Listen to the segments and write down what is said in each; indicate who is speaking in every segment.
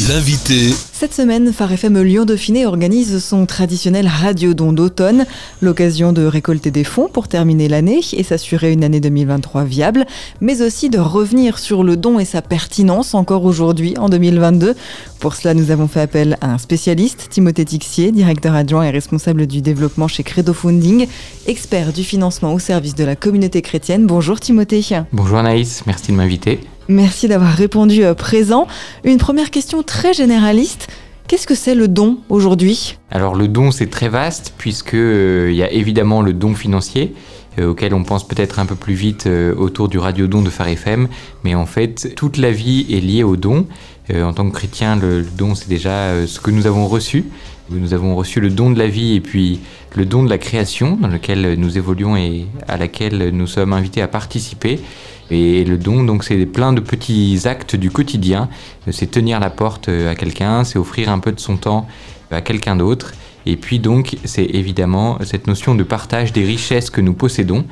Speaker 1: L'invité.
Speaker 2: Cette semaine, Phare FM Lyon Dauphiné organise son traditionnel radio don d'automne, l'occasion de récolter des fonds pour terminer l'année et s'assurer une année 2023 viable, mais aussi de revenir sur le don et sa pertinence encore aujourd'hui en 2022. Pour cela, nous avons fait appel à un spécialiste, Timothée Tixier, directeur adjoint et responsable du développement chez Credo Funding, expert du financement au service de la communauté chrétienne. Bonjour Timothée.
Speaker 3: Bonjour Anaïs, merci de m'inviter.
Speaker 2: Merci d'avoir répondu euh, présent. Une première question très généraliste. Qu'est-ce que c'est le don aujourd'hui?
Speaker 3: Alors le don c'est très vaste puisqu'il euh, y a évidemment le don financier euh, auquel on pense peut-être un peu plus vite autour du radio don de Phare FM, mais en fait toute la vie est liée au don. en tant que chrétien, le, don c'est déjà ce que nous avons reçu. Nous avons reçu le don de la vie et puis le don de la création dans lequel nous évoluons et à laquelle nous sommes invités à participer. Et le don, donc, c'est plein de petits actes du quotidien. C'est tenir la porte à quelqu'un, c'est offrir un peu de son temps à quelqu'un d'autre. Et puis donc, c'est évidemment cette notion de partage des richesses que nous possédons.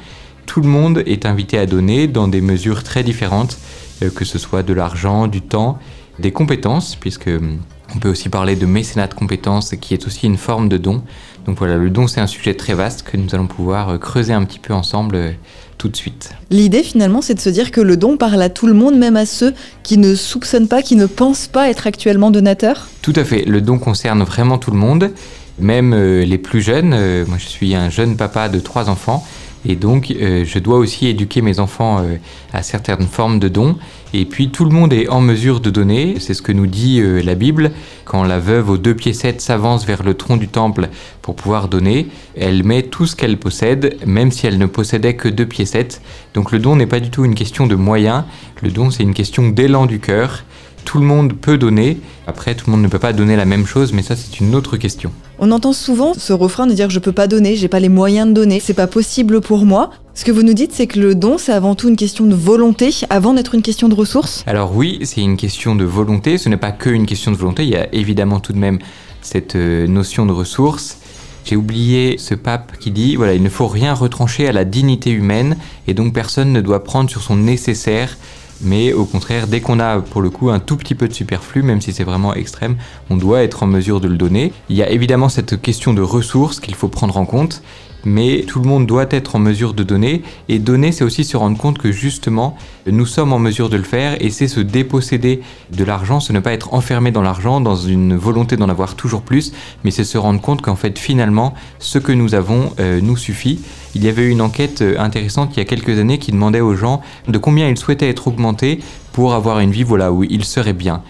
Speaker 3: Tout le monde est invité à donner dans des mesures très différentes, euh, que ce soit de l'argent, du temps, des compétences, puisque hum, on peut aussi parler de mécénat de compétences, qui est aussi une forme de don. Donc voilà, le don, c'est un sujet très vaste que nous allons pouvoir euh, creuser un petit peu ensemble euh, tout de suite.
Speaker 2: L'idée finalement, c'est de se dire que le don parle à tout le monde, même à ceux qui ne soupçonnent pas, qui ne pensent pas être actuellement donateurs
Speaker 3: Tout à fait, le don concerne vraiment tout le monde, même euh, les plus jeunes. moi, je suis un jeune papa de trois enfants et donc, euh, je dois aussi éduquer mes enfants euh, à certaines formes de dons. Et puis, tout le monde est en mesure de donner. C'est ce que nous dit euh, la Bible. Quand la veuve aux deux pieds s'avance vers le tronc du temple pour pouvoir donner, elle met tout ce qu'elle possède, même si elle ne possédait que deux pieds. Donc, le don n'est pas du tout une question de moyens. Le don, c'est une question d'élan du cœur tout le monde peut donner. Après, tout le monde ne peut pas donner la même chose, mais ça, c'est une autre question.
Speaker 2: On entend souvent ce refrain de dire je peux pas donner, j'ai pas les moyens de donner, c'est pas possible pour moi. Ce que vous nous dites, c'est que le don, c'est avant tout une question de volonté, avant d'être une question de ressources
Speaker 3: Alors oui, c'est une question de volonté, ce n'est pas que une question de volonté, il y a évidemment tout de même cette euh, notion de ressources. J'ai oublié ce pape qui dit voilà, il ne faut rien retrancher à la dignité humaine et donc personne ne doit prendre sur son nécessaire mais au contraire, dès qu'on a pour le coup un tout petit peu de superflu, même si c'est vraiment extrême, on doit être en mesure de le donner. Il y a évidemment cette question de ressources qu'il faut prendre en compte mais tout le monde doit être en mesure de donner. Et donner, c'est aussi se rendre compte que justement, nous sommes en mesure de le faire et c'est se déposséder de l'argent, ce ne pas être enfermé dans l'argent, dans une volonté d'en avoir toujours plus, mais c'est se rendre compte qu'en fait, finalement, ce que nous avons euh, nous suffit. Il y avait eu une enquête euh, intéressante il y a quelques années qui demandait aux gens de combien ils souhaitaient être augmentés pour avoir une vie voilà, où ils seraient bien.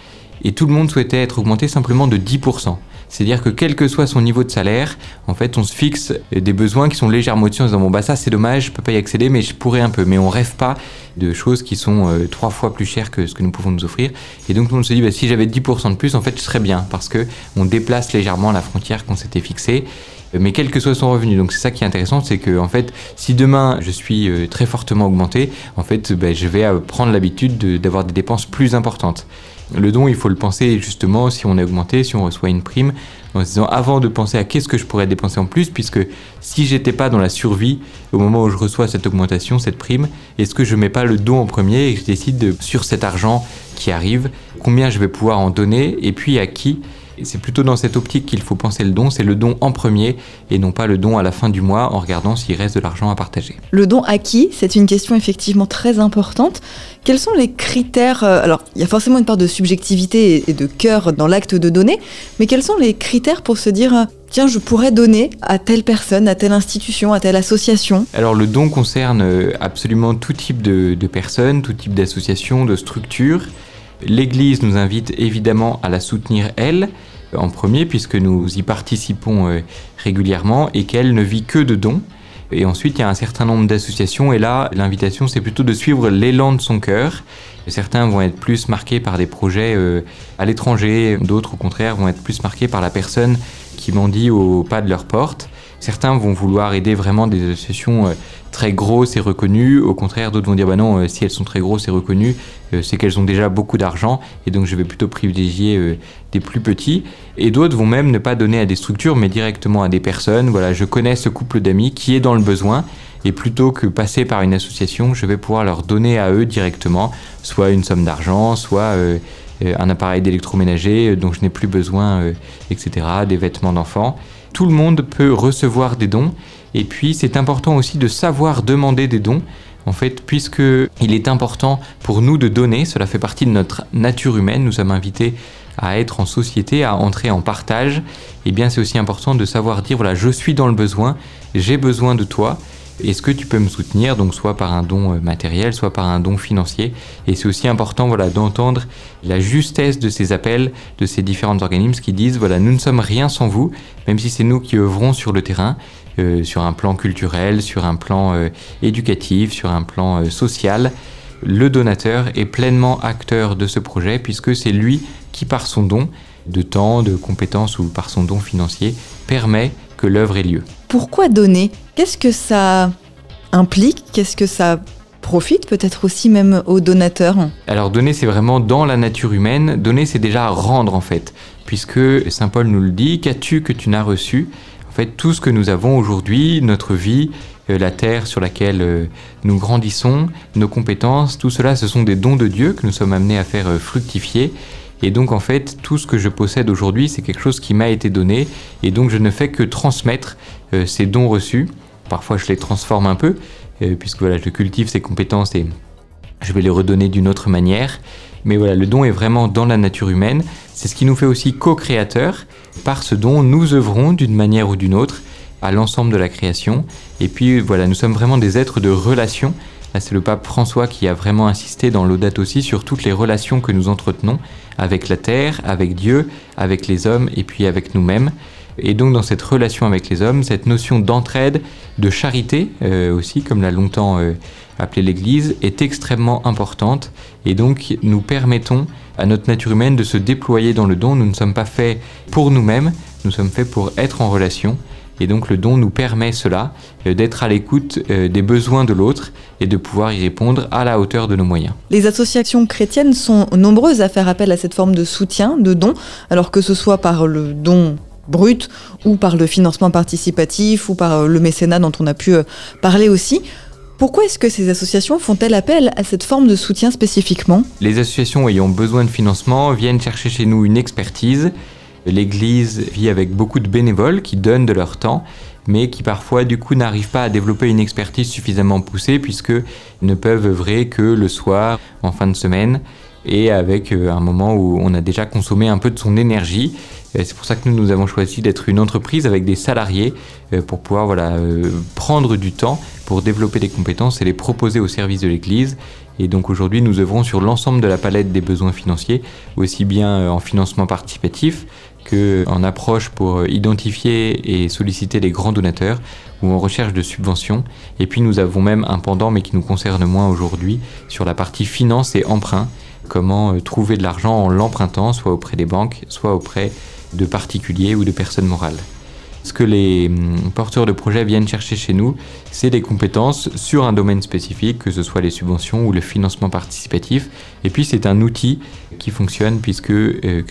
Speaker 3: Et tout le monde souhaitait être augmenté simplement de 10%. C'est-à-dire que quel que soit son niveau de salaire, en fait, on se fixe des besoins qui sont légèrement au-dessus en disant bon bah ça c'est dommage, je peux pas y accéder, mais je pourrais un peu. Mais on rêve pas de choses qui sont euh, trois fois plus chères que ce que nous pouvons nous offrir. Et donc monde se dit bah, si j'avais 10% de plus, en fait, je serais bien parce que on déplace légèrement la frontière qu'on s'était fixée mais quel que soit son revenu. Donc c'est ça qui est intéressant, c'est que en fait, si demain je suis euh, très fortement augmenté, en fait, ben, je vais euh, prendre l'habitude d'avoir des dépenses plus importantes. Le don, il faut le penser justement si on est augmenté, si on reçoit une prime, en se disant avant de penser à qu'est-ce que je pourrais dépenser en plus, puisque si j'étais pas dans la survie au moment où je reçois cette augmentation, cette prime, est-ce que je mets pas le don en premier et que je décide de, sur cet argent qui arrive, combien je vais pouvoir en donner et puis à qui c'est plutôt dans cette optique qu'il faut penser le don, c'est le don en premier et non pas le don à la fin du mois en regardant s'il reste de l'argent à partager.
Speaker 2: Le don à qui C'est une question effectivement très importante. Quels sont les critères euh, Alors, il y a forcément une part de subjectivité et de cœur dans l'acte de donner, mais quels sont les critères pour se dire euh, tiens, je pourrais donner à telle personne, à telle institution, à telle association?
Speaker 3: Alors le don concerne euh, absolument tout type de, de personnes, tout type d'associations, de structures. L'Église nous invite évidemment à la soutenir elle en premier puisque nous y participons euh, régulièrement et qu'elle ne vit que de dons. Et ensuite, il y a un certain nombre d'associations et là, l'invitation, c'est plutôt de suivre l'élan de son cœur. Certains vont être plus marqués par des projets euh, à l'étranger, d'autres au contraire vont être plus marqués par la personne qui mendie au pas de leur porte. Certains vont vouloir aider vraiment des associations euh, très grosses et reconnues. Au contraire, d'autres vont dire bah non, euh, si elles sont très grosses et reconnues, euh, c'est qu'elles ont déjà beaucoup d'argent et donc je vais plutôt privilégier des plus petits. Et d'autres vont même ne pas donner à des structures mais directement à des personnes. Voilà, je connais ce couple d'amis qui est dans le besoin et plutôt que passer par une association, je vais pouvoir leur donner à eux directement, soit une somme d'argent, soit un appareil d'électroménager dont je n'ai plus besoin, etc., des vêtements d'enfants. Tout le monde peut recevoir des dons, et puis c'est important aussi de savoir demander des dons. En fait, puisque il est important pour nous de donner, cela fait partie de notre nature humaine. Nous sommes invités à être en société, à entrer en partage, et eh bien c'est aussi important de savoir dire voilà, je suis dans le besoin, j'ai besoin de toi. Est-ce que tu peux me soutenir donc soit par un don euh, matériel, soit par un don financier? Et c'est aussi important voilà d'entendre la justesse de ces appels de ces différents organismes qui disent voilà nous ne sommes rien sans vous, même si c'est nous qui œuvrons sur le terrain, euh, sur un plan culturel, sur un plan euh, éducatif, sur un plan social. Le donateur est pleinement acteur de ce projet puisque c'est lui qui par son don de temps, de compétences ou par son don financier permet que l'œuvre ait lieu.
Speaker 2: Pourquoi donner? Qu'est-ce que ça implique? Qu'est-ce que ça profite peut-être aussi même aux donateurs?
Speaker 3: Alors donner c'est vraiment dans la nature humaine, donner c'est déjà rendre en fait, puisque Saint Paul nous le dit, qu'as-tu que tu n'as reçu? En fait tout ce que nous avons aujourd'hui, notre vie, euh, la terre sur laquelle euh, nous grandissons, nos compétences, tout cela ce sont des dons de Dieu que nous sommes amenés à faire euh, fructifier et donc en fait, tout ce que je possède aujourd'hui, c'est quelque chose qui m'a été donné. Et donc je ne fais que transmettre euh, ces dons reçus. Parfois je les transforme un peu, euh, puisque voilà, je cultive ces compétences et je vais les redonner d'une autre manière. Mais voilà, le don est vraiment dans la nature humaine. C'est ce qui nous fait aussi co-créateurs. Par ce don, nous œuvrons d'une manière ou d'une autre à l'ensemble de la création. Et puis voilà, nous sommes vraiment des êtres de relation. Là, c'est le pape François qui a vraiment insisté dans l'audate aussi sur toutes les relations que nous entretenons avec la terre, avec Dieu, avec les hommes et puis avec nous-mêmes. Et donc dans cette relation avec les hommes, cette notion d'entraide, de charité euh, aussi, comme l'a longtemps euh, appelé l'Église, est extrêmement importante. Et donc nous permettons à notre nature humaine de se déployer dans le don. Nous ne sommes pas faits pour nous-mêmes, nous sommes faits pour être en relation. Et donc le don nous permet cela, euh, d'être à l'écoute euh, des besoins de l'autre et de pouvoir y répondre à la hauteur de nos moyens.
Speaker 2: Les associations chrétiennes sont nombreuses à faire appel à cette forme de soutien, de don, alors que ce soit par le don brut ou par le financement participatif ou par euh, le mécénat dont on a pu parler aussi. Pourquoi est-ce que ces associations font-elles appel à cette forme de soutien spécifiquement?
Speaker 3: Les associations ayant besoin de financement viennent chercher chez nous une expertise L'Église vit avec beaucoup de bénévoles qui donnent de leur temps, mais qui parfois du coup n'arrivent pas à développer une expertise suffisamment poussée puisque ne peuvent œuvrer que le soir, en fin de semaine, et avec euh, un moment où on a déjà consommé un peu de son énergie. C'est pour ça que nous, nous avons choisi d'être une entreprise avec des salariés euh, pour pouvoir voilà, euh, prendre du temps pour développer des compétences et les proposer au service de l'Église. Et donc aujourd'hui, nous œuvrons sur l'ensemble de la palette des besoins financiers, aussi bien en financement participatif qu'en approche pour identifier et solliciter les grands donateurs ou en recherche de subventions. Et puis nous avons même un pendant, mais qui nous concerne moins aujourd'hui, sur la partie finance et emprunt. Comment euh, trouver de l'argent en l'empruntant, soit auprès des banques, soit auprès de particuliers ou de personnes morales. Ce que les hum, porteurs de projets viennent chercher chez nous, c'est des compétences sur un domaine spécifique, que ce soit les subventions ou le financement participatif. Et puis c'est un outil qui fonctionne puisque euh,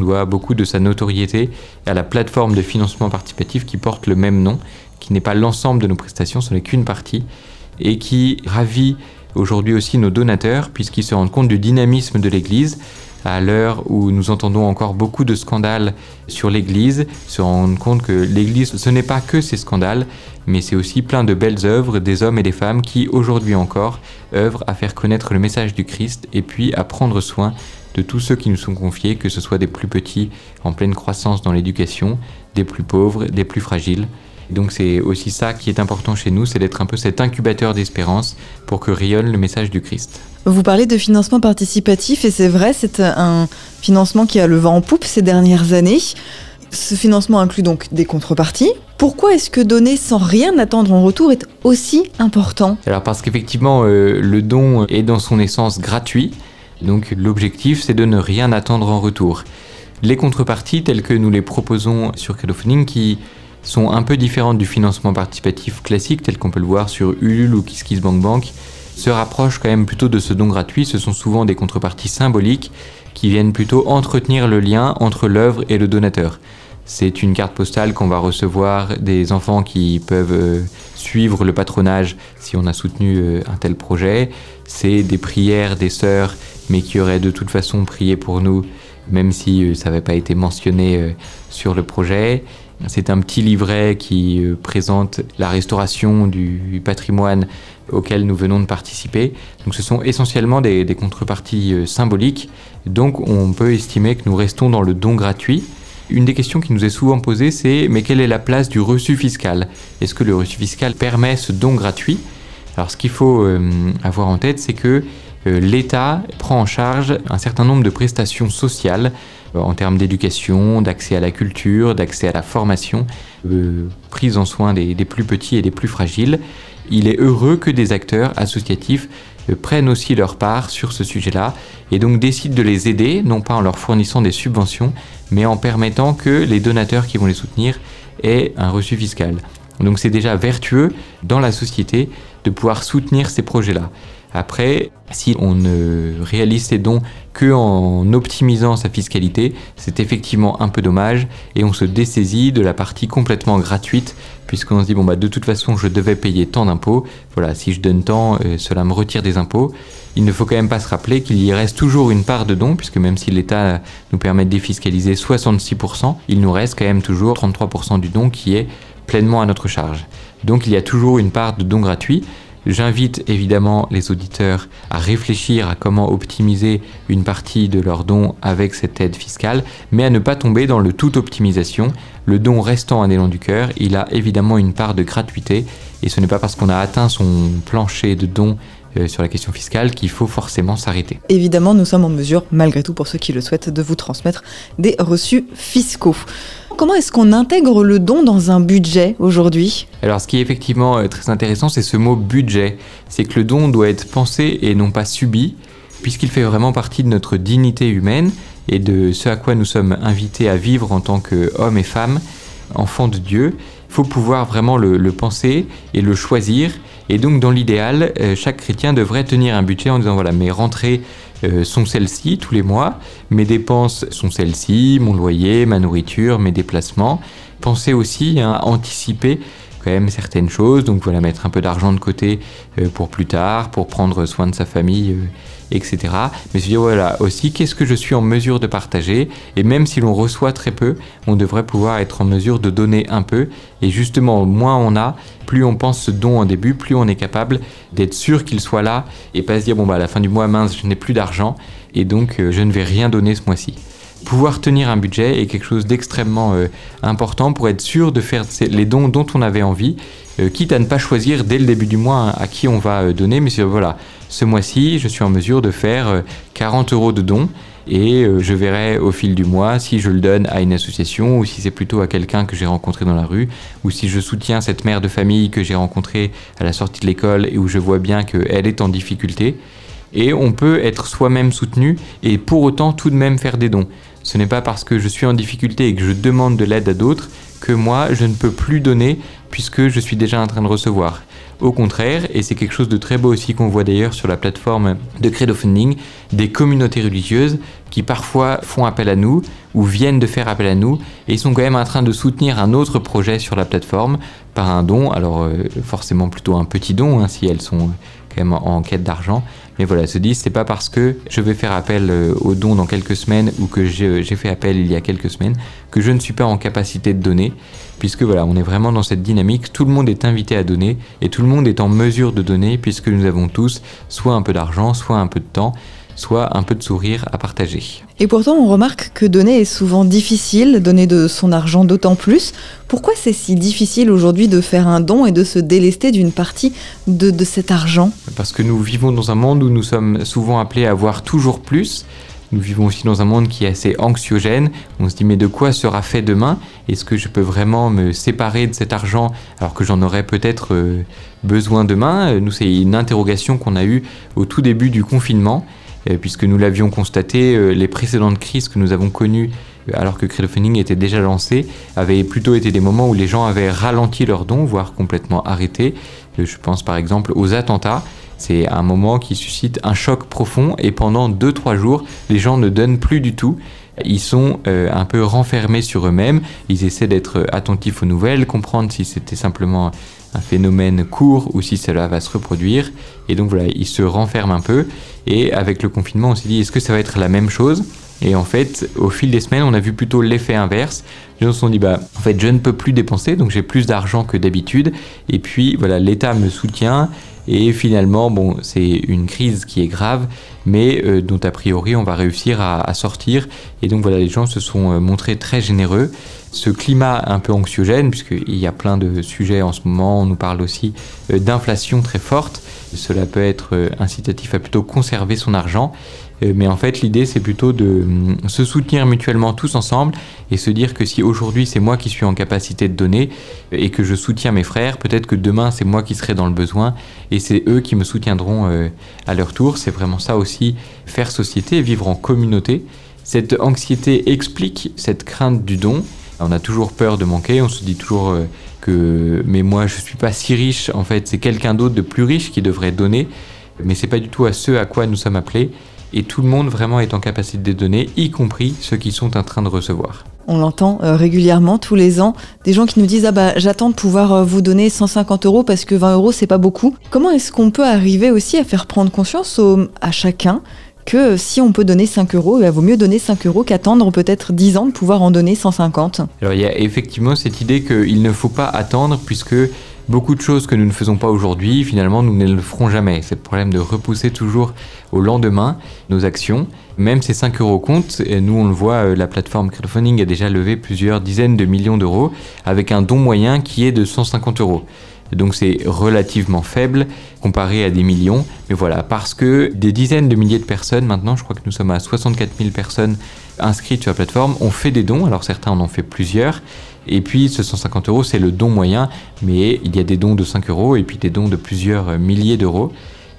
Speaker 3: doit beaucoup de sa notoriété à la plateforme de financement participatif qui porte le même nom, qui n'est pas l'ensemble de nos prestations, ce n'est qu'une partie, et qui ravit aujourd'hui aussi nos donateurs puisqu'ils se rendent compte du dynamisme de l'Église à l'heure où nous entendons encore beaucoup de scandales sur l'Église, se rendre compte que l'Église, ce n'est pas que ces scandales, mais c'est aussi plein de belles œuvres des hommes et des femmes qui, aujourd'hui encore, œuvrent à faire connaître le message du Christ et puis à prendre soin de tous ceux qui nous sont confiés, que ce soit des plus petits en pleine croissance dans l'éducation, des plus pauvres, des plus fragiles. Donc c'est aussi ça qui est important chez nous, c'est d'être un peu cet incubateur d'espérance pour que rayonne le message du Christ.
Speaker 2: Vous parlez de financement participatif et c'est vrai, c'est un financement qui a le vent en poupe ces dernières années. Ce financement inclut donc des contreparties. Pourquoi est-ce que donner sans rien attendre en retour est aussi important?
Speaker 3: Alors parce qu'effectivement, euh, le don est dans son essence gratuit. Donc l'objectif, c'est de ne rien attendre en retour. Les contreparties, telles que nous les proposons sur Crowdfunding, qui sont un peu différentes du financement participatif classique, tel qu'on peut le voir sur Ulule ou KissKissBankBank, se rapprochent quand même plutôt de ce don gratuit. Ce sont souvent des contreparties symboliques qui viennent plutôt entretenir le lien entre l'œuvre et le donateur. C'est une carte postale qu'on va recevoir des enfants qui peuvent euh, suivre le patronage si on a soutenu euh, un tel projet. C'est des prières des sœurs, mais qui auraient de toute façon prié pour nous, même si euh, ça n'avait pas été mentionné sur le projet. C'est un petit livret qui présente la restauration du patrimoine auquel nous venons de participer. Ce sont essentiellement des, contreparties symboliques. Donc on peut estimer que nous restons dans le don gratuit. Une des questions qui nous est souvent posée, c'est mais quelle est la place du reçu fiscal? Est-ce que le reçu fiscal permet ce don gratuit? Alors ce qu'il faut euh, avoir en tête, c'est que euh, l'État prend en charge un certain nombre de prestations sociales euh, en termes d'éducation, d'accès à la culture, d'accès à la formation, prise en soin des, plus petits et des plus fragiles. Il est heureux que des acteurs associatifs prennent aussi leur part sur ce sujet-là et donc décident de les aider, non pas en leur fournissant des subventions, mais en permettant que les donateurs qui vont les soutenir aient un reçu fiscal. Donc c'est déjà vertueux dans la société de pouvoir soutenir ces projets-là. Après, si on ne réalise ces dons que en optimisant sa fiscalité, c'est effectivement un peu dommage et on se dessaisit de la partie complètement gratuite puisqu'on se dit bon bah de toute façon je devais payer tant d'impôts. Voilà, si je donne tant, euh, cela me retire des impôts. Il ne faut quand même pas se rappeler qu'il y reste toujours une part de dons puisque même si l'État nous permet de défiscaliser 66%, il nous reste quand même toujours 33% du don qui est pleinement à notre charge. Donc il y a toujours une part de dons gratuits. J'invite évidemment les auditeurs à réfléchir à comment optimiser une partie de leurs dons avec cette aide fiscale, mais à ne pas tomber dans le tout optimisation. Le don restant un élan du cœur, il a évidemment une part de gratuité, et ce n'est pas parce qu'on a atteint son plancher de dons euh, sur la question fiscale qu'il faut forcément s'arrêter.
Speaker 2: Évidemment, nous sommes en mesure, malgré tout pour ceux qui le souhaitent, de vous transmettre des reçus fiscaux. Comment est-ce qu'on intègre le don dans un budget aujourd'hui
Speaker 3: Alors ce qui est effectivement euh, très intéressant, c'est ce mot budget. C'est que le don doit être pensé et non pas subi, puisqu'il fait vraiment partie de notre dignité humaine et de ce à quoi nous sommes invités à vivre en tant qu'hommes et femmes, enfants de Dieu. Il faut pouvoir vraiment le, penser et le choisir. Et donc dans l'idéal, euh, chaque chrétien devrait tenir un budget en disant voilà, mes rentrées sont celles-ci tous les mois, mes dépenses sont celles-ci, mon loyer, ma nourriture, mes déplacements. Pensez aussi à anticiper quand même certaines choses, donc voilà, mettre un peu d'argent de côté euh, pour plus tard, pour prendre soin de sa famille etc. Mais se dire voilà aussi qu'est-ce que je suis en mesure de partager? Et même si l'on reçoit très peu, on devrait pouvoir être en mesure de donner un peu. Et justement moins on a, plus on pense ce don en début, plus on est capable d'être sûr qu'il soit là et pas se dire bon bah à la fin du mois mince je n'ai plus d'argent et donc euh, je ne vais rien donner ce mois-ci pouvoir tenir un budget est quelque chose d'extrêmement euh, important pour être sûr de faire les dons dont on avait envie, euh, quitte à ne pas choisir dès le début du mois hein, à qui on va donner, mais voilà, ce mois-ci, je suis en mesure de faire 40 euh, euros de dons et euh, je verrai au fil du mois si je le donne à une association ou si c'est plutôt à quelqu'un que j'ai rencontré dans la rue ou si je soutiens cette mère de famille que j'ai rencontrée à la sortie de l'école et où je vois bien qu'elle est en difficulté. Et on peut être soi-même soutenu et pour autant tout de même faire des dons. Ce n'est pas parce que je suis en difficulté et que je demande de l'aide à d'autres que moi je ne peux plus donner puisque je suis déjà en train de recevoir. Au contraire, et c'est quelque chose de très beau aussi qu'on voit d'ailleurs sur la plateforme de Credo Funding, des communautés religieuses qui parfois font appel à nous ou viennent de faire appel à nous et sont quand même en train de soutenir un autre projet sur la plateforme par un don, alors euh, forcément plutôt un petit don hein, si elles sont quand en, quête d'argent, mais voilà, se disent c'est pas parce que je vais faire appel euh, aux dons dans quelques semaines ou que j'ai fait appel il y a quelques semaines que je ne suis pas en capacité de donner. Puisque voilà, on est vraiment dans cette dynamique, tout le monde est invité à donner et tout le monde est en mesure de donner puisque nous avons tous soit un peu d'argent, soit un peu de temps, soit un peu de sourire à partager.
Speaker 2: Et pourtant, on remarque que donner est souvent difficile, donner de son argent d'autant plus. Pourquoi c'est si difficile aujourd'hui de faire un don et de se délester d'une partie de, de cet argent?
Speaker 3: Parce que nous vivons dans un monde où nous sommes souvent appelés à avoir toujours plus nous vivons aussi dans un monde qui est assez anxiogène. On se dit mais de quoi sera fait demain? Est-ce que je peux vraiment me séparer de cet argent alors que j'en aurais peut-être euh, besoin demain? Nous, c'est une interrogation qu'on a eue au tout début du confinement, euh, puisque nous l'avions constaté, euh, les précédentes crises que nous avons connues alors que crowdfunding était déjà lancé, avaient plutôt été des moments où les gens avaient ralenti leurs dons, voire complètement arrêté. Je pense par exemple aux attentats c'est un moment qui suscite un choc profond et pendant 2-3 jours, les gens ne donnent plus du tout. ils sont euh, un peu renfermés sur eux-mêmes, ils essaient d'être attentifs aux nouvelles, comprendre si c'était simplement un phénomène court ou si cela va se reproduire. Et donc voilà, ils se renferment un peu. Et avec le confinement, on s'est dit, est-ce que ça va être la même chose? Et en fait, au fil des semaines, on a vu plutôt l'effet inverse. Les gens se sont dit, bah, en fait, je ne peux plus dépenser, donc j'ai plus d'argent que d'habitude. Et puis, voilà, l'État me soutient. Et finalement, bon, c'est une crise qui est grave, mais euh, dont a priori on va réussir à, sortir. Et donc voilà, les gens se sont euh, montrés très généreux. Ce climat un peu anxiogène, puisqu'il y a plein de sujets en ce moment, on nous parle aussi euh, d'inflation très forte. Cela peut être incitatif à plutôt conserver son argent. Mais en fait, l'idée, c'est plutôt de hum, se soutenir mutuellement tous ensemble et se dire que si aujourd'hui c'est moi qui suis en capacité de donner et que je soutiens mes frères, peut-être que demain c'est moi qui serai dans le besoin et c'est eux qui me soutiendront euh, à leur tour. C'est vraiment ça aussi, faire société, vivre en communauté. Cette anxiété explique cette crainte du don. On a toujours peur de manquer, on se dit toujours euh, que mais moi je suis pas si riche, en fait c'est quelqu'un d'autre de plus riche qui devrait donner, mais c'est pas du tout à ce à quoi nous sommes appelés et tout le monde vraiment est en capacité de donner, y compris ceux qui sont en train de recevoir.
Speaker 2: On l'entend euh, régulièrement tous les ans, des gens qui nous disent ah bah j'attends de pouvoir euh, vous donner 150 euros parce que 20 euros c'est pas beaucoup. Comment est-ce qu'on peut arriver aussi à faire prendre conscience à chacun que si on peut donner 5 euros, il vaut mieux donner 5 euros qu'attendre peut-être 10 ans de pouvoir en donner 150
Speaker 3: Alors il y a effectivement cette idée qu'il ne faut pas attendre puisque beaucoup de choses que nous ne faisons pas aujourd'hui, finalement, nous ne le ferons jamais. C'est le problème de repousser toujours au lendemain nos actions. Même ces 5 euros comptent, et nous on le voit, euh, la plateforme crowdfunding a déjà levé plusieurs dizaines de millions d'euros avec un don moyen qui est de 150 euros. Donc c'est relativement faible comparé à des millions. Mais voilà, parce que des dizaines de milliers de personnes, maintenant je crois que nous sommes à 64 000 personnes inscrites sur la plateforme, ont fait des dons. Alors certains en ont fait plusieurs. Et puis ce 150 euros, c'est le don moyen, mais il y a des dons de 5 euros et puis des dons de plusieurs milliers d'euros.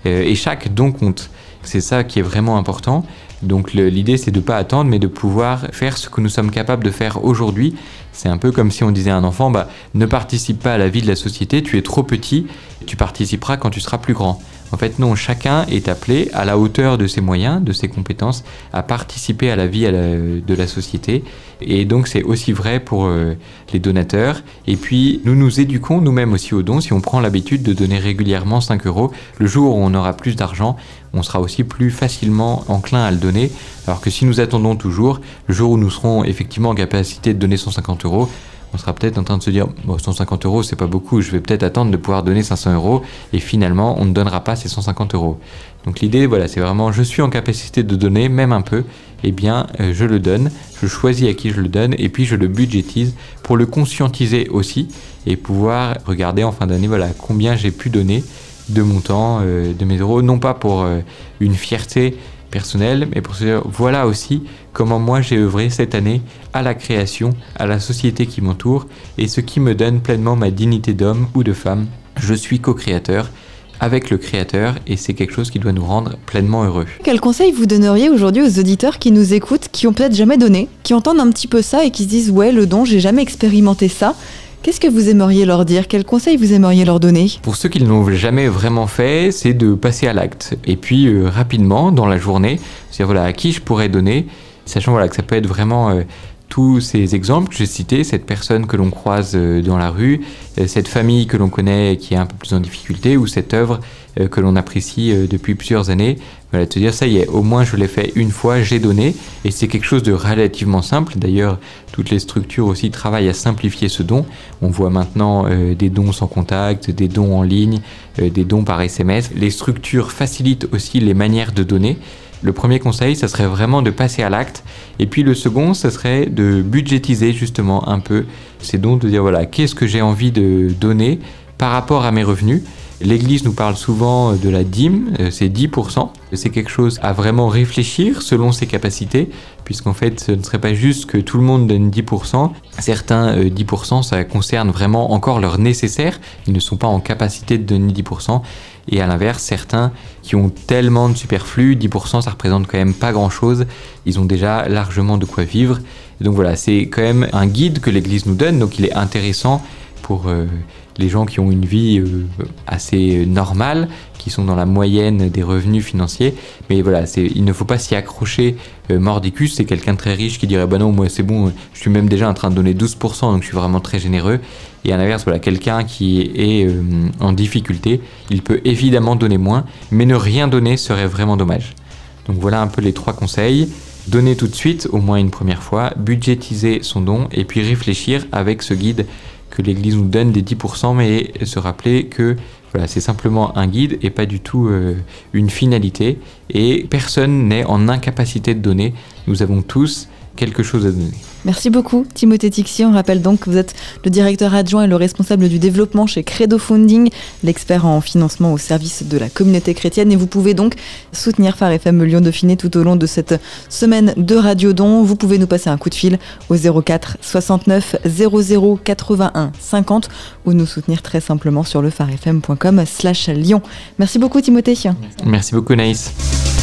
Speaker 3: Euh, et chaque don compte. C'est ça qui est vraiment important. Donc l'idée, c'est de ne pas attendre, mais de pouvoir faire ce que nous sommes capables de faire aujourd'hui. C'est un peu comme si on disait à un enfant, bah, ne participe pas à la vie de la société, tu es trop petit, tu participeras quand tu seras plus grand. En fait, non, chacun est appelé à la hauteur de ses moyens, de ses compétences, à participer à la vie de la société. Et donc, c'est aussi vrai pour euh, les donateurs. Et puis, nous nous éduquons nous-mêmes aussi aux dons. Si on prend l'habitude de donner régulièrement 5 euros, le jour où on aura plus d'argent, on sera aussi plus facilement enclin à le donner. Alors que si nous attendons toujours, le jour où nous serons effectivement en capacité de donner 150 euros, on sera peut-être en train de se dire bon, 150 euros, c'est pas beaucoup, je vais peut-être attendre de pouvoir donner 500 euros, et finalement, on ne donnera pas ces 150 euros. Donc l'idée, voilà, c'est vraiment, je suis en capacité de donner, même un peu, eh bien, euh, je le donne, je choisis à qui je le donne, et puis je le budgétise pour le conscientiser aussi, et pouvoir regarder en fin d'année, voilà, combien j'ai pu donner de mon temps, euh, de mes euros, non pas pour euh, une fierté personnelle, mais pour se dire, voilà aussi comment moi j'ai œuvré cette année à la création, à la société qui m'entoure et ce qui me donne pleinement ma dignité d'homme ou de femme. Je suis co-créateur avec le créateur et c'est quelque chose qui doit nous rendre pleinement heureux.
Speaker 2: Quel conseil vous donneriez aujourd'hui aux auditeurs qui nous écoutent, qui ont peut-être jamais donné, qui entendent un petit peu ça et qui se disent ouais le don j'ai jamais expérimenté ça Qu'est-ce que vous aimeriez leur dire? Quel conseil vous aimeriez leur donner?
Speaker 3: Pour ceux qui ne l'ont jamais vraiment fait, c'est de passer à l'acte. Et puis euh, rapidement, dans la journée, c'est voilà, à qui je pourrais donner sachant que ça peut être vraiment euh, tous ces exemples que j'ai cités, cette personne que l'on croise euh, dans la rue, cette famille que l'on connaît qui est un peu plus en difficulté, ou cette œuvre que l'on apprécie depuis plusieurs années. Voilà, te dire ça y est, au moins je l'ai fait une fois, j'ai donné, et c'est quelque chose de relativement simple. D'ailleurs, toutes les structures aussi travaillent à simplifier ce don. On voit maintenant des dons sans contact, des dons en ligne, des dons par SMS. Les structures facilitent aussi les manières de donner. Le premier conseil, ça serait vraiment de passer à l'acte. Et puis le second, ça serait de budgétiser justement un peu. C'est donc de dire, voilà, qu'est-ce que j'ai envie de donner par rapport à mes revenus L'Église nous parle souvent de la dîme, euh, c'est 10%. C'est quelque chose à vraiment réfléchir selon ses capacités, puisqu'en fait, ce ne serait pas juste que tout le monde donne 10%. Certains 10%, euh, ça concerne vraiment encore leur nécessaire. Ils ne sont pas en capacité de donner 10%. Et à l'inverse, certains qui ont tellement de superflu, 10% ça représente quand même pas grand-chose. Ils ont déjà largement de quoi vivre. donc voilà, c'est quand même un guide que l'Église nous donne, donc il est intéressant pour euh, les gens qui ont une vie assez normale, qui sont dans la moyenne des revenus financiers. Mais voilà, il ne faut pas s'y accrocher. mordicus, c'est quelqu'un très riche qui dirait Bah non, moi c'est bon, je suis même déjà en train de donner 12%, donc je suis vraiment très généreux. Et à l'inverse, voilà, quelqu'un qui est en difficulté, il peut évidemment donner moins, mais ne rien donner serait vraiment dommage. Donc voilà un peu les trois conseils. Donner tout de suite, au moins une première fois, budgétiser son don et puis réfléchir avec ce guide que l'Église nous donne des 10%, mais se rappeler que voilà, c'est simplement un guide et pas du tout euh, une finalité. Et personne n'est en incapacité de donner. Nous avons tous quelque chose à donner.
Speaker 2: Merci beaucoup Timothée Tixi. On rappelle donc que vous êtes le directeur adjoint et le responsable du développement chez Credo Funding, l'expert en financement au service de la communauté chrétienne. Et vous pouvez donc soutenir Phare FM Lyon Dauphiné tout au long de cette semaine de Radio Don. Vous pouvez nous passer un coup de fil au 04 69 00 81 50 ou nous soutenir très simplement sur le pharefm.com slash Lyon. Merci beaucoup Timothée.
Speaker 3: Merci beaucoup Naïs.